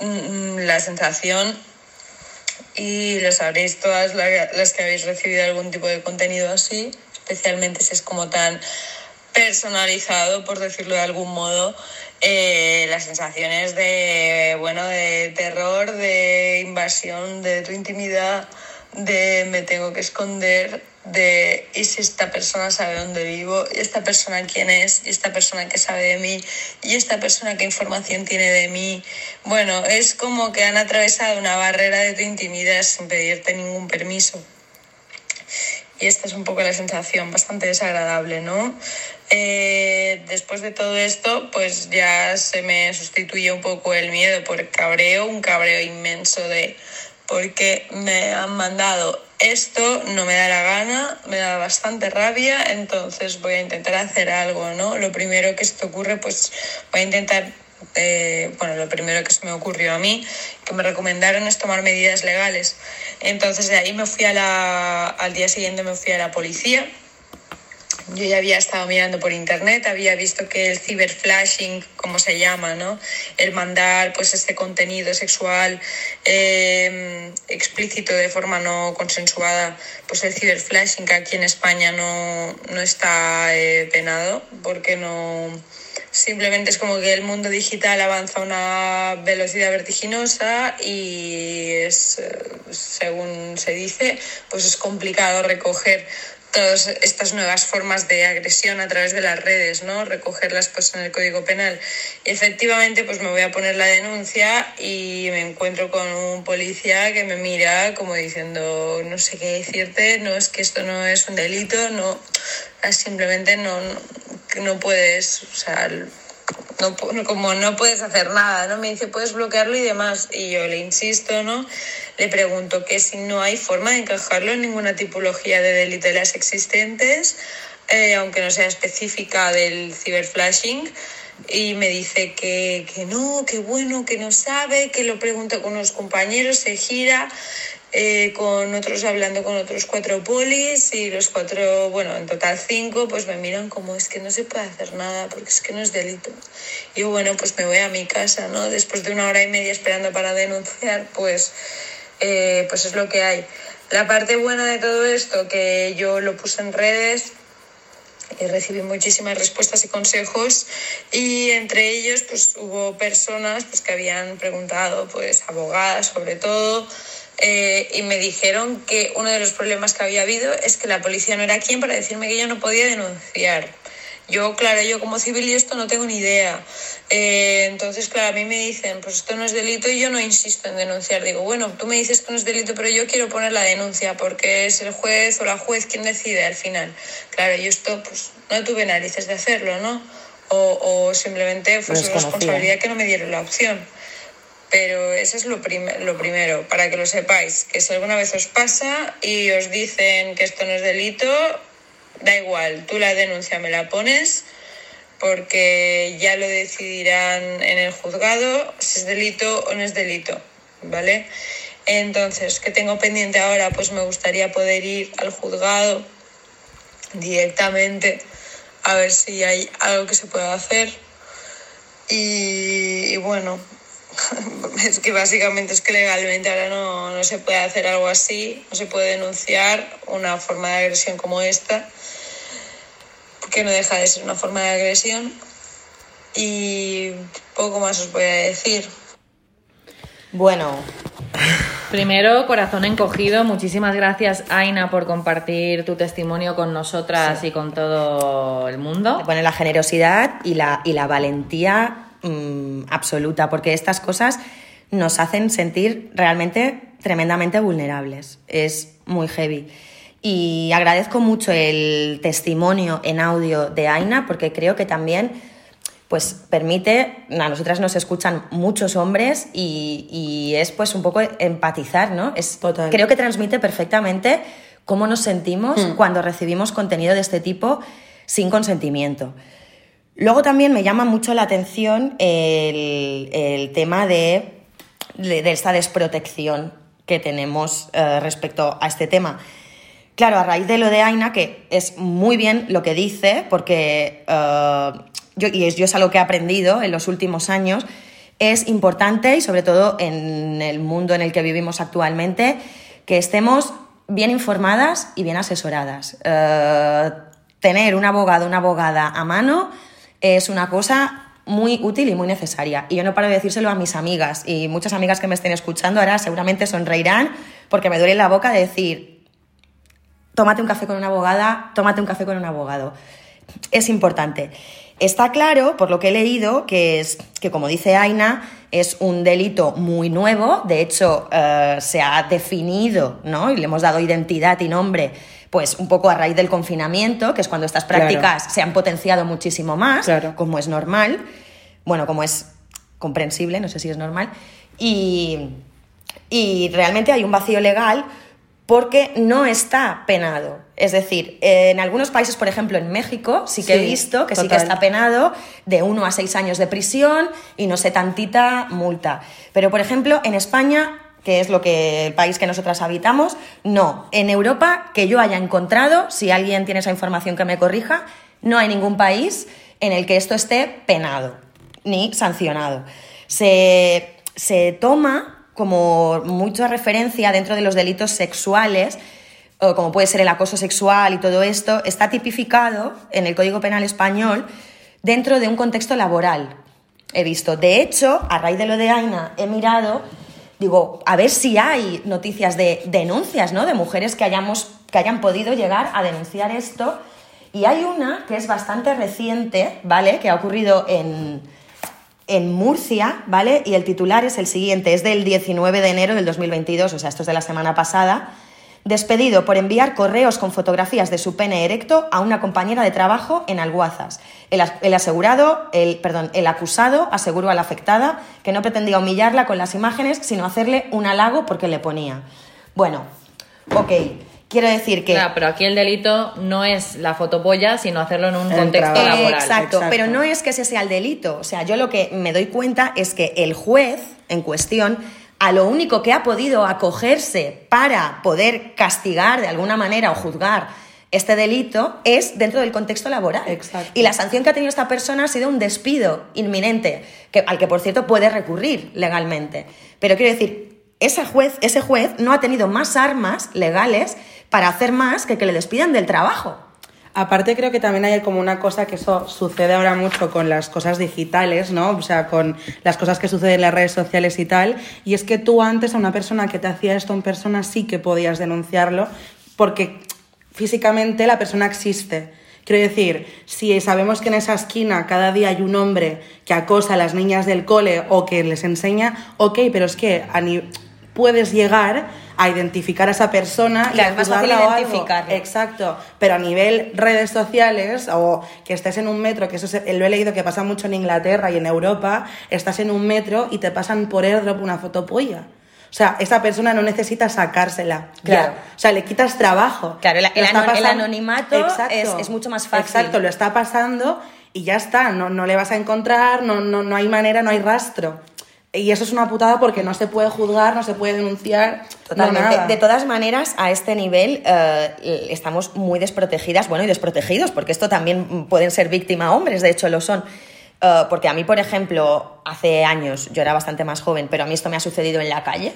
mm, la sensación y lo sabréis todas la- las que habéis recibido algún tipo de contenido así, especialmente si es como tan personalizado, por decirlo de algún modo, eh, las sensaciones de, bueno, de terror, de invasión de tu intimidad, de me tengo que esconder, de y si esta persona sabe dónde vivo, y esta persona quién es, y esta persona qué sabe de mí, y esta persona qué información tiene de mí. Bueno, es como que han atravesado una barrera de tu intimidad sin pedirte ningún permiso. Y esta es un poco la sensación, bastante desagradable, ¿no? Eh, después de todo esto, pues ya se me sustituye un poco el miedo por cabreo, un cabreo inmenso de porque me han mandado esto, no me da la gana, me da bastante rabia, entonces voy a intentar hacer algo, ¿no? Lo primero que se te ocurre, pues voy a intentar, eh, bueno, lo primero que se me ocurrió a mí, que me recomendaron es tomar medidas legales. Entonces de ahí me fui a la, al día siguiente me fui a la policía yo ya había estado mirando por internet, había visto que el ciberflashing, como se llama, ¿no? El mandar pues este contenido sexual eh, explícito de forma no consensuada, pues el ciberflashing aquí en España no, no está eh, penado, porque no simplemente es como que el mundo digital avanza a una velocidad vertiginosa y es, eh, según se dice, pues es complicado recoger todas estas nuevas formas de agresión a través de las redes, ¿no? Recogerlas pues en el Código Penal. Y efectivamente pues me voy a poner la denuncia y me encuentro con un policía que me mira como diciendo no sé qué decirte, no es que esto no es un delito, no simplemente no, no, puedes, o sea, no, como no puedes hacer nada, ¿no? Me dice, puedes bloquearlo y demás. Y yo le insisto, ¿no? Le pregunto que si no hay forma de encajarlo en ninguna tipología de delito de las existentes, eh, aunque no sea específica del ciberflashing. Y me dice que, que no, que bueno, que no sabe, que lo pregunta con unos compañeros, se gira eh, con otros hablando con otros cuatro polis y los cuatro, bueno, en total cinco, pues me miran como es que no se puede hacer nada porque es que no es delito. Y yo, bueno, pues me voy a mi casa, ¿no? Después de una hora y media esperando para denunciar, pues, eh, pues es lo que hay. La parte buena de todo esto, que yo lo puse en redes, y recibí muchísimas respuestas y consejos y entre ellos pues hubo personas pues que habían preguntado pues abogadas sobre todo eh, y me dijeron que uno de los problemas que había habido es que la policía no era quien para decirme que yo no podía denunciar. Yo, claro, yo como civil y esto no tengo ni idea. Eh, entonces, claro, a mí me dicen, pues esto no es delito y yo no insisto en denunciar. Digo, bueno, tú me dices que no es delito, pero yo quiero poner la denuncia porque es el juez o la juez quien decide al final. Claro, yo esto, pues no tuve narices de hacerlo, ¿no? O, o simplemente fue su responsabilidad que no me dieron la opción. Pero eso es lo, lo primero, para que lo sepáis, que si alguna vez os pasa y os dicen que esto no es delito, da igual, tú la denuncia me la pones porque ya lo decidirán en el juzgado si es delito o no es delito, ¿vale? Entonces, ¿qué tengo pendiente ahora? Pues me gustaría poder ir al juzgado directamente a ver si hay algo que se pueda hacer. y bueno, es que básicamente es que legalmente ahora no, no, se puede hacer algo así, no se puede denunciar una forma de agresión como esta, porque no deja de ser una forma de agresión. Y poco más os voy a decir. Bueno. Primero, corazón encogido, muchísimas gracias Aina por compartir tu testimonio con nosotras y con todo el mundo. Bueno, la generosidad y la, y la valentía Mm, absoluta, porque estas cosas nos hacen sentir realmente tremendamente vulnerables. Es muy heavy. Y agradezco mucho el testimonio en audio de Aina, porque creo que también pues permite, a nosotras nos escuchan muchos hombres y, es pues un poco empatizar, ¿no? Es, Creo que transmite perfectamente cómo nos sentimos hmm. cuando recibimos contenido de este tipo sin consentimiento. Luego también me llama mucho la atención el, tema de, esta desprotección que tenemos eh, respecto a este tema. Claro, a raíz de lo de Aina, que es muy bien lo que dice, porque eh, yo, y es, yo es algo que he aprendido en los últimos años, es importante y sobre todo en el mundo en el que vivimos actualmente, que estemos bien informadas y bien asesoradas. Eh, tener un abogado, una abogada a mano es una cosa muy útil y muy necesaria. Y yo no paro de decírselo a mis amigas y muchas amigas que me estén escuchando ahora seguramente sonreirán porque me duele la boca de decir, tómate un café con una abogada, tómate un café con un abogado. Es importante. Está claro, por lo que he leído, que, es, que como dice Aina, es un delito muy nuevo, de hecho eh, se ha definido ¿no? y le hemos dado identidad y nombre pues un poco a raíz del confinamiento, que es cuando estas prácticas se han potenciado muchísimo más, como es normal, bueno, como es comprensible, no sé si es normal, y, y realmente hay un vacío legal porque no está penado. Es decir, en algunos países, por ejemplo en México, sí que he visto que sí que está penado de uno a seis años de prisión y no sé tantita multa. Pero, por ejemplo, en España que es lo que el país que nosotras habitamos, no. En Europa, que yo haya encontrado, si alguien tiene esa información que me corrija, no hay ningún país en el que esto esté penado ni sancionado. Se, se toma como mucha referencia dentro de los delitos sexuales, como puede ser el acoso sexual y todo esto, está tipificado en el Código Penal español dentro de un contexto laboral. He visto. De hecho, a raíz de lo de Aina, he mirado digo, a ver si hay noticias de denuncias, ¿no? De mujeres que, hayamos, que hayan podido llegar a denunciar esto. Y hay una que es bastante reciente, ¿vale? Que ha ocurrido en, en Murcia, ¿vale? Y el titular es el siguiente, es del 19 de enero del 2022, o sea, esto es de la semana pasada despedido por enviar correos con fotografías de su pene erecto a una compañera de trabajo en Alguazas. El, asegurado, el, perdón, el acusado aseguró a la afectada que no pretendía humillarla con las imágenes, sino hacerle un halago porque le ponía. Bueno, ok. Quiero decir que. Claro, pero aquí el delito no es la fotopolla, sino hacerlo en un contexto laboral. Exacto, pero no es que ese sea el delito. O sea, yo lo que me doy cuenta es que el juez en cuestión a lo único que ha podido acogerse para poder castigar de alguna manera o juzgar este delito es dentro del contexto laboral. Y la sanción que ha tenido esta persona ha sido un despido inminente, que, al que por cierto puede recurrir legalmente. Pero quiero decir, ese juez, ese juez no ha tenido más armas legales para hacer más que que le despidan del trabajo. Aparte creo que también hay como una cosa que eso sucede ahora mucho con las cosas digitales, ¿no? O sea, con las cosas que suceden en las redes sociales y tal. Y es que tú antes a una persona que te hacía esto en persona sí que podías denunciarlo porque físicamente la persona existe. Quiero decir, si sabemos que en esa esquina cada día hay un hombre que acosa a las niñas del cole o que les enseña, ok, pero es que a puedes llegar a identificar a esa persona y a más fácil identificarlo. Exacto, pero a nivel redes sociales o que estés en un metro, que eso lo he leído que pasa mucho en Inglaterra y en Europa, estás en un metro y te pasan por airdrop una fotopolla. O sea, esa persona no necesita sacársela. Claro. O sea, le quitas trabajo. Claro, el, anonimato es, mucho más fácil. Exacto, lo está pasando y ya está. No, no le vas a encontrar, no, no, no hay manera, no hay rastro. Y eso es una putada porque no se puede juzgar, no se puede denunciar. Totalmente. de todas maneras, a este nivel eh, estamos muy desprotegidas, bueno, y desprotegidos, porque esto también pueden ser víctima hombres, de hecho lo son. Eh, porque a mí, por ejemplo, hace años, yo era bastante más joven, pero a mí esto me ha sucedido en la calle.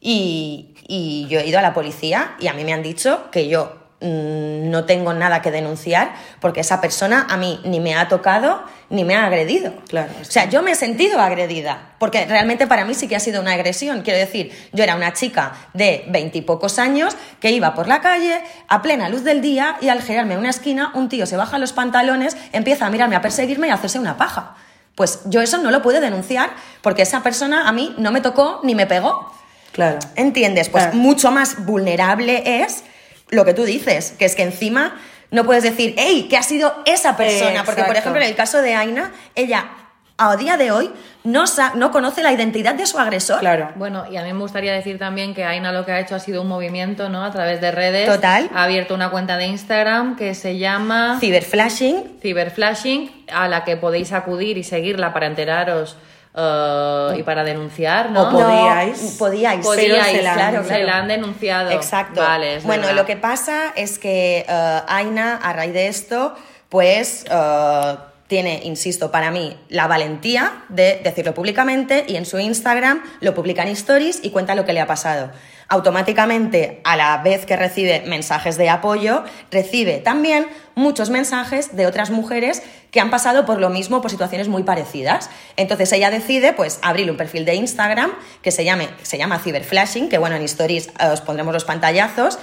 Y, y yo he ido a la policía y a mí me han dicho que yo Mm, no tengo nada que denunciar porque esa persona a mí ni me ha tocado ni me ha agredido. Claro, o sea, yo me he sentido agredida porque realmente para mí sí que ha sido una agresión. Quiero decir, yo era una chica de veintipocos años que iba por la calle a plena luz del día y al girarme a una esquina un tío se baja los pantalones, empieza a mirarme, a perseguirme y a hacerse una paja. Pues yo eso no lo puedo denunciar porque esa persona a mí no me tocó ni me pegó. Claro. ¿Entiendes? Pues mucho más vulnerable es lo que tú dices, que es que encima no puedes decir, hey, que ha sido esa persona. Porque, por ejemplo, en el caso de Aina, ella a día de hoy no, no conoce la identidad de su agresor. Claro. Bueno, y a mí me gustaría decir también que Aina lo que ha hecho ha sido un movimiento, ¿no? A través de redes. Total. Ha abierto una cuenta de Instagram que se llama... Ciberflashing. Ciberflashing, a la que podéis acudir y seguirla para enteraros Uh, y para denunciar, ¿no? O podíais. podíais, pero se la, claro, se la han denunciado. Exacto. Vale, bueno, lo que pasa es que uh, Aina, a raíz de esto, pues uh, tiene, insisto, para mí, la valentía de decirlo públicamente y en su Instagram lo publica en stories y cuenta lo que le ha pasado. Automáticamente, a la vez que recibe mensajes de apoyo, recibe también muchos mensajes de otras mujeres que han pasado por lo mismo, por situaciones muy parecidas. Entonces ella decide, pues, abrir un perfil de Instagram que se, llame, se llama Cyberflashing, que bueno, en Stories eh, os pondremos los pantallazos,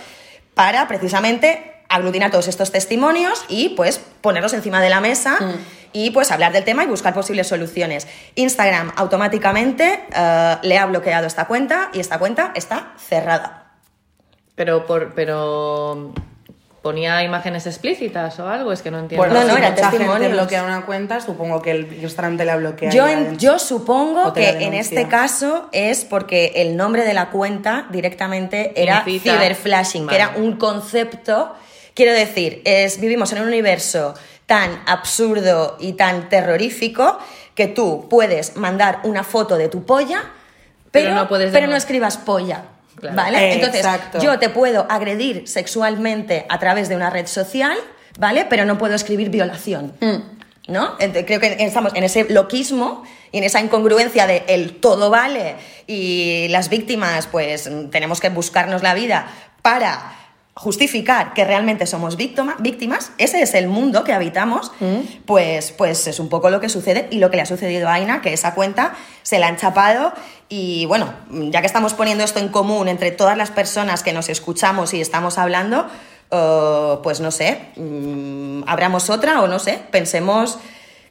para precisamente aglutinar todos estos testimonios y pues ponerlos encima de la mesa y pues hablar del tema y buscar posibles soluciones. Instagram automáticamente eh, le ha bloqueado esta cuenta y esta cuenta está cerrada. Pero, por, pero ponía imágenes explícitas o algo, es que no entiendo. Bueno, no, no, si era testimonios. bloquea una cuenta, supongo que el Instagram te la bloquea. Yo, en- yo supongo que en este caso es porque el nombre de la cuenta directamente era Incita. cyberflashing, que Vale. era un concepto, quiero decir, es, vivimos en un universo tan absurdo y tan terrorífico que tú puedes mandar una foto de tu polla, pero, Pero no puedes pero no escribas polla. Claro. ¿Vale? Eh, Entonces, exacto. yo te puedo agredir sexualmente a través de una red social, ¿vale? Pero no puedo escribir violación. ¿No? Ent- Creo que estamos en ese loquismo y en esa incongruencia de el todo vale y las víctimas, pues mm, tenemos que buscarnos la vida para justificar que realmente somos víctima- víctimas, ese es el mundo que habitamos, pues, pues es un poco lo que sucede y lo que le ha sucedido a Aina, que esa cuenta se la han chapado. Y bueno, ya que estamos poniendo esto en común entre todas las personas que nos escuchamos y estamos hablando, eh, pues no sé, mm, abramos otra o no sé, pensemos,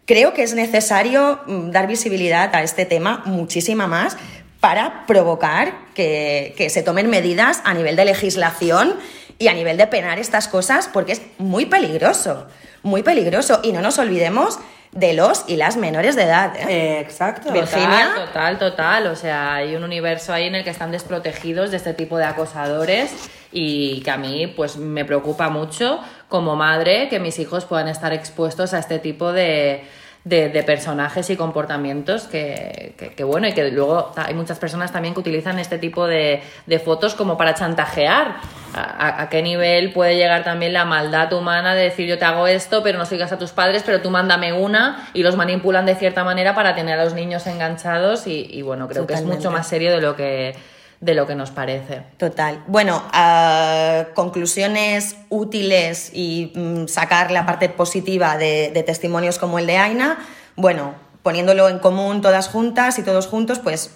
creo que es necesario mm, dar visibilidad a este tema muchísima más para provocar que, que se tomen medidas a nivel de legislación y a nivel de penar estas cosas porque es muy peligroso, muy peligroso. Y no nos olvidemos de los y las menores de edad. ¿eh? Exacto. Virginia. Total, total, total. O sea, hay un universo ahí en el que están desprotegidos de este tipo de acosadores y que a mí pues me preocupa mucho como madre que mis hijos puedan estar expuestos a este tipo de, de- de personajes y comportamientos que, que- que, bueno y que luego hay muchas personas también que utilizan este tipo de, de fotos como para chantajear. A, a- a qué nivel puede llegar también la maldad humana de decir yo te hago esto pero no sigas a tus padres pero tú mándame una y los manipulan de cierta manera para tener a los niños enganchados y, y bueno creo que es mucho más serio de lo que de lo que nos parece. Total. Bueno, ah, conclusiones útiles y mm, sacar la parte positiva de, de testimonios como el de Aina. Bueno, poniéndolo en común todas juntas y todos juntos, pues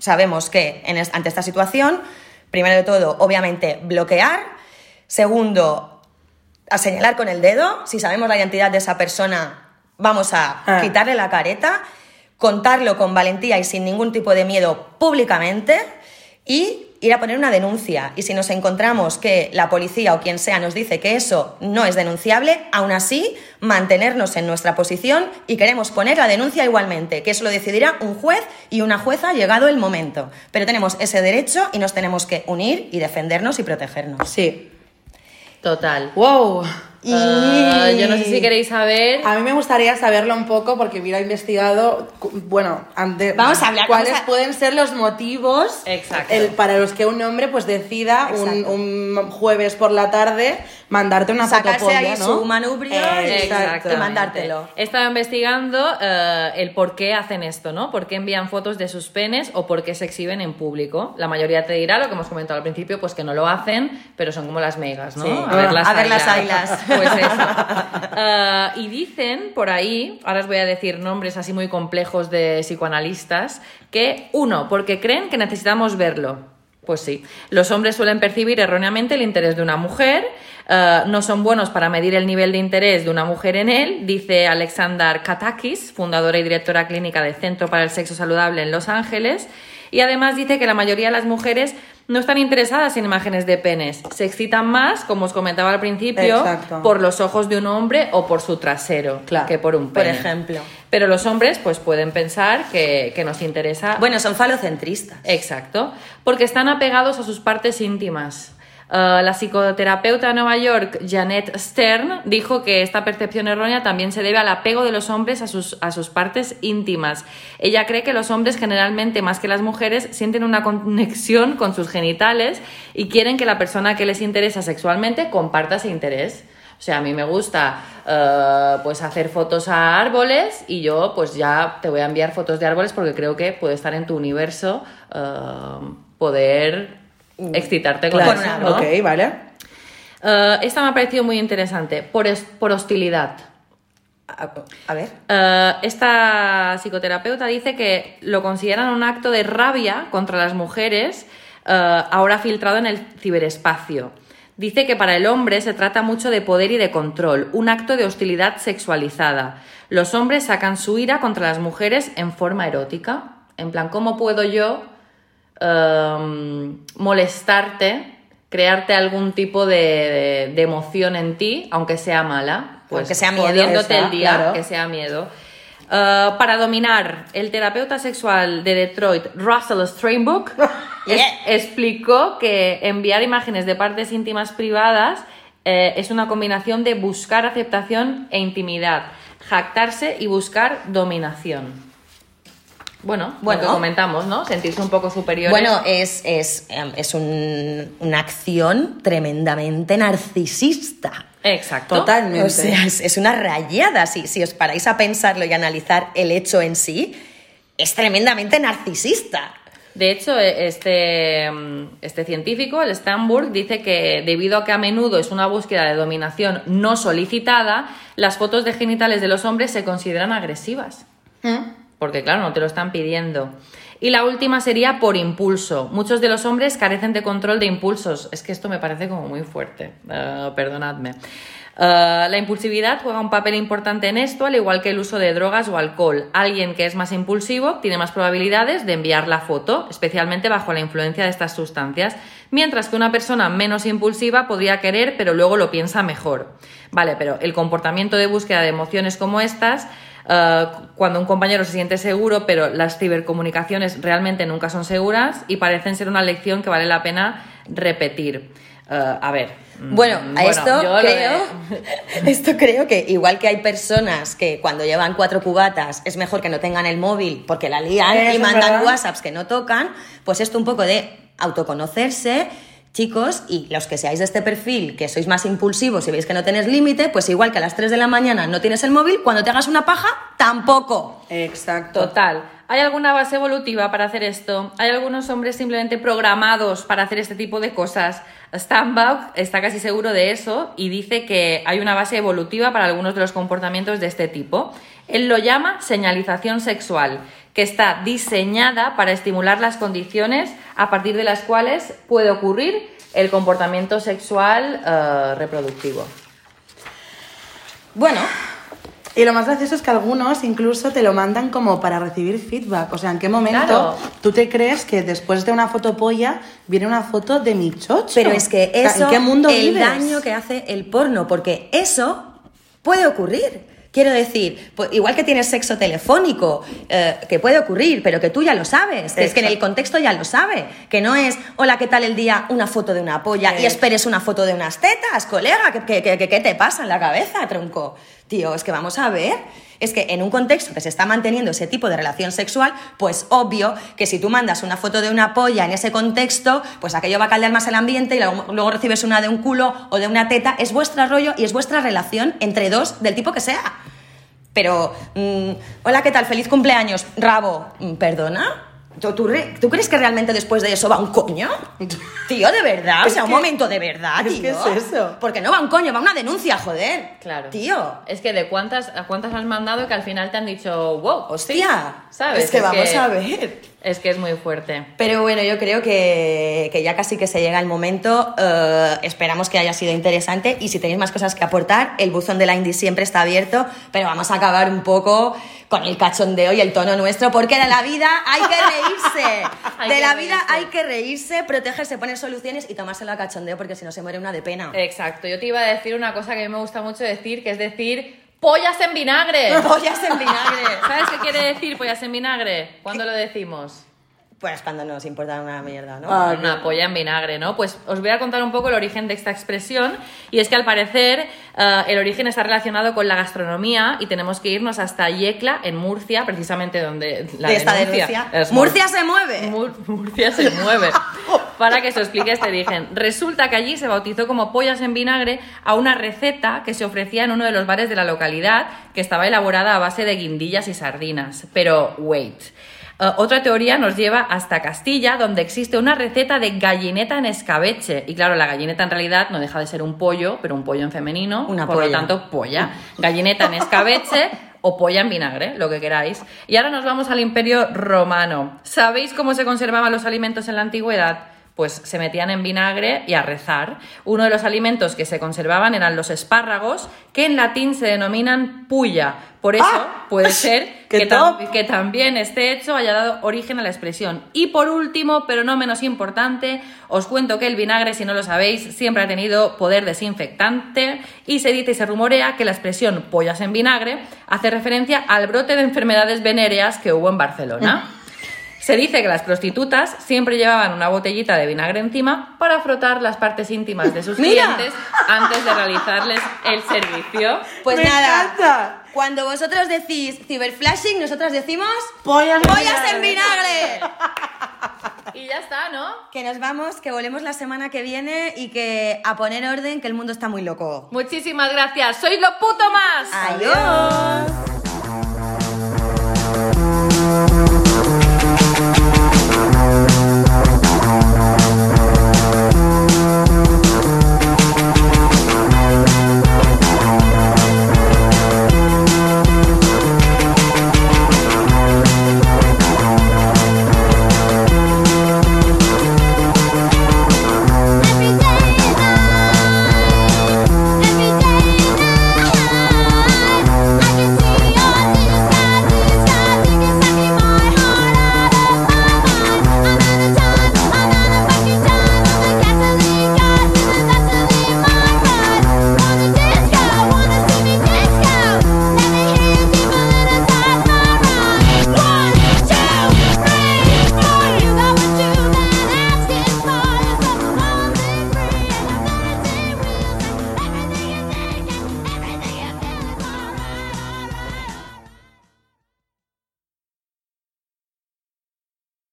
sabemos que en ante esta situación, primero de todo, obviamente, bloquear. Segundo, a señalar con el dedo. Si sabemos la identidad de esa persona, vamos a Ah. quitarle la careta, contarlo con valentía y sin ningún tipo de miedo públicamente y ir a poner una denuncia. Y si nos encontramos que la policía o quien sea nos dice que eso no es denunciable, aún así mantenernos en nuestra posición y queremos poner la denuncia igualmente, que eso lo decidirá un juez y una jueza llegado el momento. Pero tenemos ese derecho y nos tenemos que unir y defendernos y protegernos. Sí. Total. Wow. Y- Ah, yo no sé si queréis saber. A mí me gustaría saberlo un poco porque hubiera investigado, bueno, antes, Vamos a hablar, cuáles vamos a- pueden ser los motivos Exacto. el- para los que un hombre pues decida un, un jueves por la tarde mandarte una Sacarse fotopolla, ahí ¿no? su manubrio y- Exacto. y mandártelo. He estado investigando eh, el por qué hacen esto, ¿no? ¿Por qué envían fotos de sus penes o por qué se exhiben en público? La mayoría te dirá, lo que hemos comentado al principio, pues que no lo hacen, pero son como las megas, ¿no? Sí. A ver las A ver las ailas. Pues eso. Eh, y dicen por ahí, ahora os voy a decir nombres así muy complejos de psicoanalistas, que uno, porque creen que necesitamos verlo. Pues sí, los hombres suelen percibir erróneamente el interés de una mujer, eh, no son buenos para medir el nivel de interés de una mujer en él, dice Alexander Katakis, fundadora y directora clínica del Centro para el Sexo Saludable en Los Ángeles, y además dice que la mayoría de las mujeres no están interesadas en imágenes de penes, se excitan más, como os comentaba al principio, Exacto. por los ojos de un hombre o por su trasero, Claro. que por un Por pene. ejemplo. Pero los hombres pues pueden pensar que, que nos interesa Bueno, son falocentristas. Exacto, porque están apegados a sus partes íntimas. Uh, la psicoterapeuta de Nueva York, Janet Stern, dijo que esta percepción errónea también se debe al apego de los hombres a sus, a sus partes íntimas. Ella cree que los hombres generalmente, más que las mujeres, sienten una conexión con sus genitales y quieren que la persona que les interesa sexualmente comparta ese interés. O sea, a mí me gusta eh, pues hacer fotos a árboles y yo pues ya te voy a enviar fotos de árboles porque creo que puede estar en tu universo eh, poder excitarte con Claro, eso, ¿no? ok, vale. Eh, esta me ha parecido muy interesante, por, es- por hostilidad. A, a ver. Eh, esta psicoterapeuta dice que lo consideran un acto de rabia contra las mujeres, eh, ahora filtrado en el ciberespacio. Dice que para el hombre se trata mucho de poder y de control, un acto de hostilidad sexualizada. Los hombres sacan su ira contra las mujeres en forma erótica. En plan, ¿cómo puedo yo em, molestarte, crearte algún tipo de, de- de emoción en ti, aunque sea mala? Pues Aunque sea miedo. el día, claro. que sea miedo. Uh, para dominar, el terapeuta sexual de Detroit, Russell Strainbook, es- explicó que enviar imágenes de partes íntimas privadas eh, es una combinación de buscar aceptación e intimidad, jactarse y buscar dominación. Bueno, Bueno. lo que comentamos, ¿no? Sentirse un poco superior. Bueno, es, es, em, es un- una acción tremendamente narcisista. Exacto. Totalmente. O sea, es, es una rayada. Si, si os paráis a pensarlo y analizar el hecho en sí, es tremendamente narcisista. De hecho, este, mm, este científico, el Sternburg, dice que debido a que a menudo es una búsqueda de dominación no solicitada, las fotos de genitales de los hombres se consideran agresivas. Porque claro, no te lo están pidiendo. Y la última sería por impulso. Muchos de los hombres carecen de control de impulsos. Es que esto me parece como muy fuerte. eh, perdonadme. Eh, la impulsividad juega un papel importante en esto, al igual que el uso de drogas o alcohol. Alguien que es más impulsivo tiene más probabilidades de enviar la foto, especialmente bajo la influencia de estas sustancias, mientras que una persona menos impulsiva podría querer, pero luego lo piensa mejor. Vale, pero el comportamiento de búsqueda de emociones como estas eh, cuando un compañero se siente seguro, pero las cibercomunicaciones realmente nunca son seguras y parecen ser una lección que vale la pena repetir. Eh, a ver. mm, Bueno, a esto creo, de- esto creo que igual que hay personas que cuando llevan cuatro cubatas es mejor que no tengan el móvil porque la lían y mandan verdad. WhatsApps que no tocan, pues esto un poco de autoconocerse. Chicos, y los que seáis de este perfil, que sois más impulsivos y veis que no tenéis límite, pues igual que a las 3 de la mañana no tienes el móvil, cuando te hagas una paja, tampoco. Exacto. Total. ¿Hay alguna base evolutiva para hacer esto? ¿Hay algunos hombres simplemente programados para hacer este tipo de cosas? Stambach está casi seguro de eso y dice que hay una base evolutiva para algunos de los comportamientos de este tipo. Él lo llama señalización sexual, que está diseñada para estimular las condiciones a partir de las cuales puede ocurrir el comportamiento sexual eh, reproductivo. Bueno, Y lo más gracioso es que algunos incluso te lo mandan como para recibir feedback. O sea, ¿en qué momento Claro. tú te crees que después de una foto polla viene una foto de mi chocho? Pero es que eso, ¿En qué mundo el vives? daño que hace el porno, porque eso puede ocurrir. Quiero decir, pues, igual que tienes sexo telefónico, eh, que puede ocurrir, pero que tú ya lo sabes, que es que en el contexto ya lo sabe, que no es, hola, ¿qué tal el día? Una foto de una polla y esperes una foto de unas tetas, colega, ¿qué, qué, qué- qué te pasa en la cabeza, tronco? Tío, es que vamos a ver, es que en un contexto que se está manteniendo ese tipo de relación sexual, pues obvio que si tú mandas una foto de una polla en ese contexto, pues aquello va a caldear más el ambiente y luego, recibes una de un culo o de una teta, es vuestra rollo y es vuestra relación entre dos del tipo que sea. Pero, mm, hola, ¿qué tal? Feliz cumpleaños, Rabo. Mm, ¿Perdona? ¿Tú, tú re- tú crees que realmente después de eso va un coño? Tío, de verdad, o Es sea, un que- momento de verdad, tío. que es eso. Porque no va un coño, va una denuncia, joder. Claro. Tío. Es que de cuántas a cuántas has mandado que al final te han dicho, wow, Hostia, ¿sabes? es que vamos a ver. Es que es muy fuerte. Pero bueno, yo creo que, que ya casi que se llega el momento. eh, esperamos que haya sido interesante y si tenéis más cosas que aportar, el buzón de la Indie siempre está abierto, pero vamos a acabar un poco con el cachondeo y el tono nuestro, porque de la vida hay que reírse. Hay de que la vida hay que reírse, protegerse, poner soluciones y tomárselo a cachondeo, porque si no se muere una de pena. Exacto. Yo te iba a decir una cosa que a mí me gusta mucho decir, que es decir, pollas en vinagre. Pollas en vinagre. ¿Sabes qué quiere decir pollas en vinagre? ¿Cuándo lo decimos? Pues cuando nos importa una mierda, ¿no? Ah, Una polla en vinagre, ¿no? Pues os voy a contar un poco el origen de esta expresión y es que al parecer eh, el origen está relacionado con la gastronomía y tenemos que irnos hasta Yecla, en Murcia, precisamente donde la de esta denuncia. es Murcia se mueve. Mur- Murcia se mueve. Para que se explique este origen. Resulta que allí se bautizó como pollas en vinagre a una receta que se ofrecía en uno de los bares de la localidad que estaba elaborada a base de guindillas y sardinas. Pero, wait. Eh, otra teoría nos lleva hasta Castilla, donde existe una receta de gallineta en escabeche. Y claro, la gallineta en realidad no deja de ser un pollo, pero un pollo en femenino. Una por lo tanto, polla. Gallineta en escabeche o polla en vinagre, lo que queráis. Y ahora nos vamos al Imperio Romano. ¿Sabéis cómo se conservaban los alimentos en la antigüedad? Pues se metían en vinagre y a rezar. Uno de los alimentos que se conservaban eran los espárragos, que en latín se denominan puya. Por eso ¡Ah! puede ser ¡Qué que, tam- que también este hecho haya dado origen a la expresión. Y por último, pero no menos importante, os cuento que el vinagre, si no lo sabéis, siempre ha tenido poder desinfectante y se dice y se rumorea que la expresión pollas en vinagre hace referencia al brote de enfermedades venéreas que hubo en Barcelona. Se dice que las prostitutas siempre llevaban una botellita de vinagre encima para frotar las partes íntimas de sus Mira. clientes antes de realizarles el servicio. Pues Me nada, encanta. cuando vosotros decís ciberflashing, nosotras decimos Pollas en pollas en vinagre. vinagre. Y ya está, ¿no? Que nos vamos, que volvemos la semana que viene y que a poner orden, que el mundo está muy loco. Muchísimas gracias. Sois lo puto más. Adiós.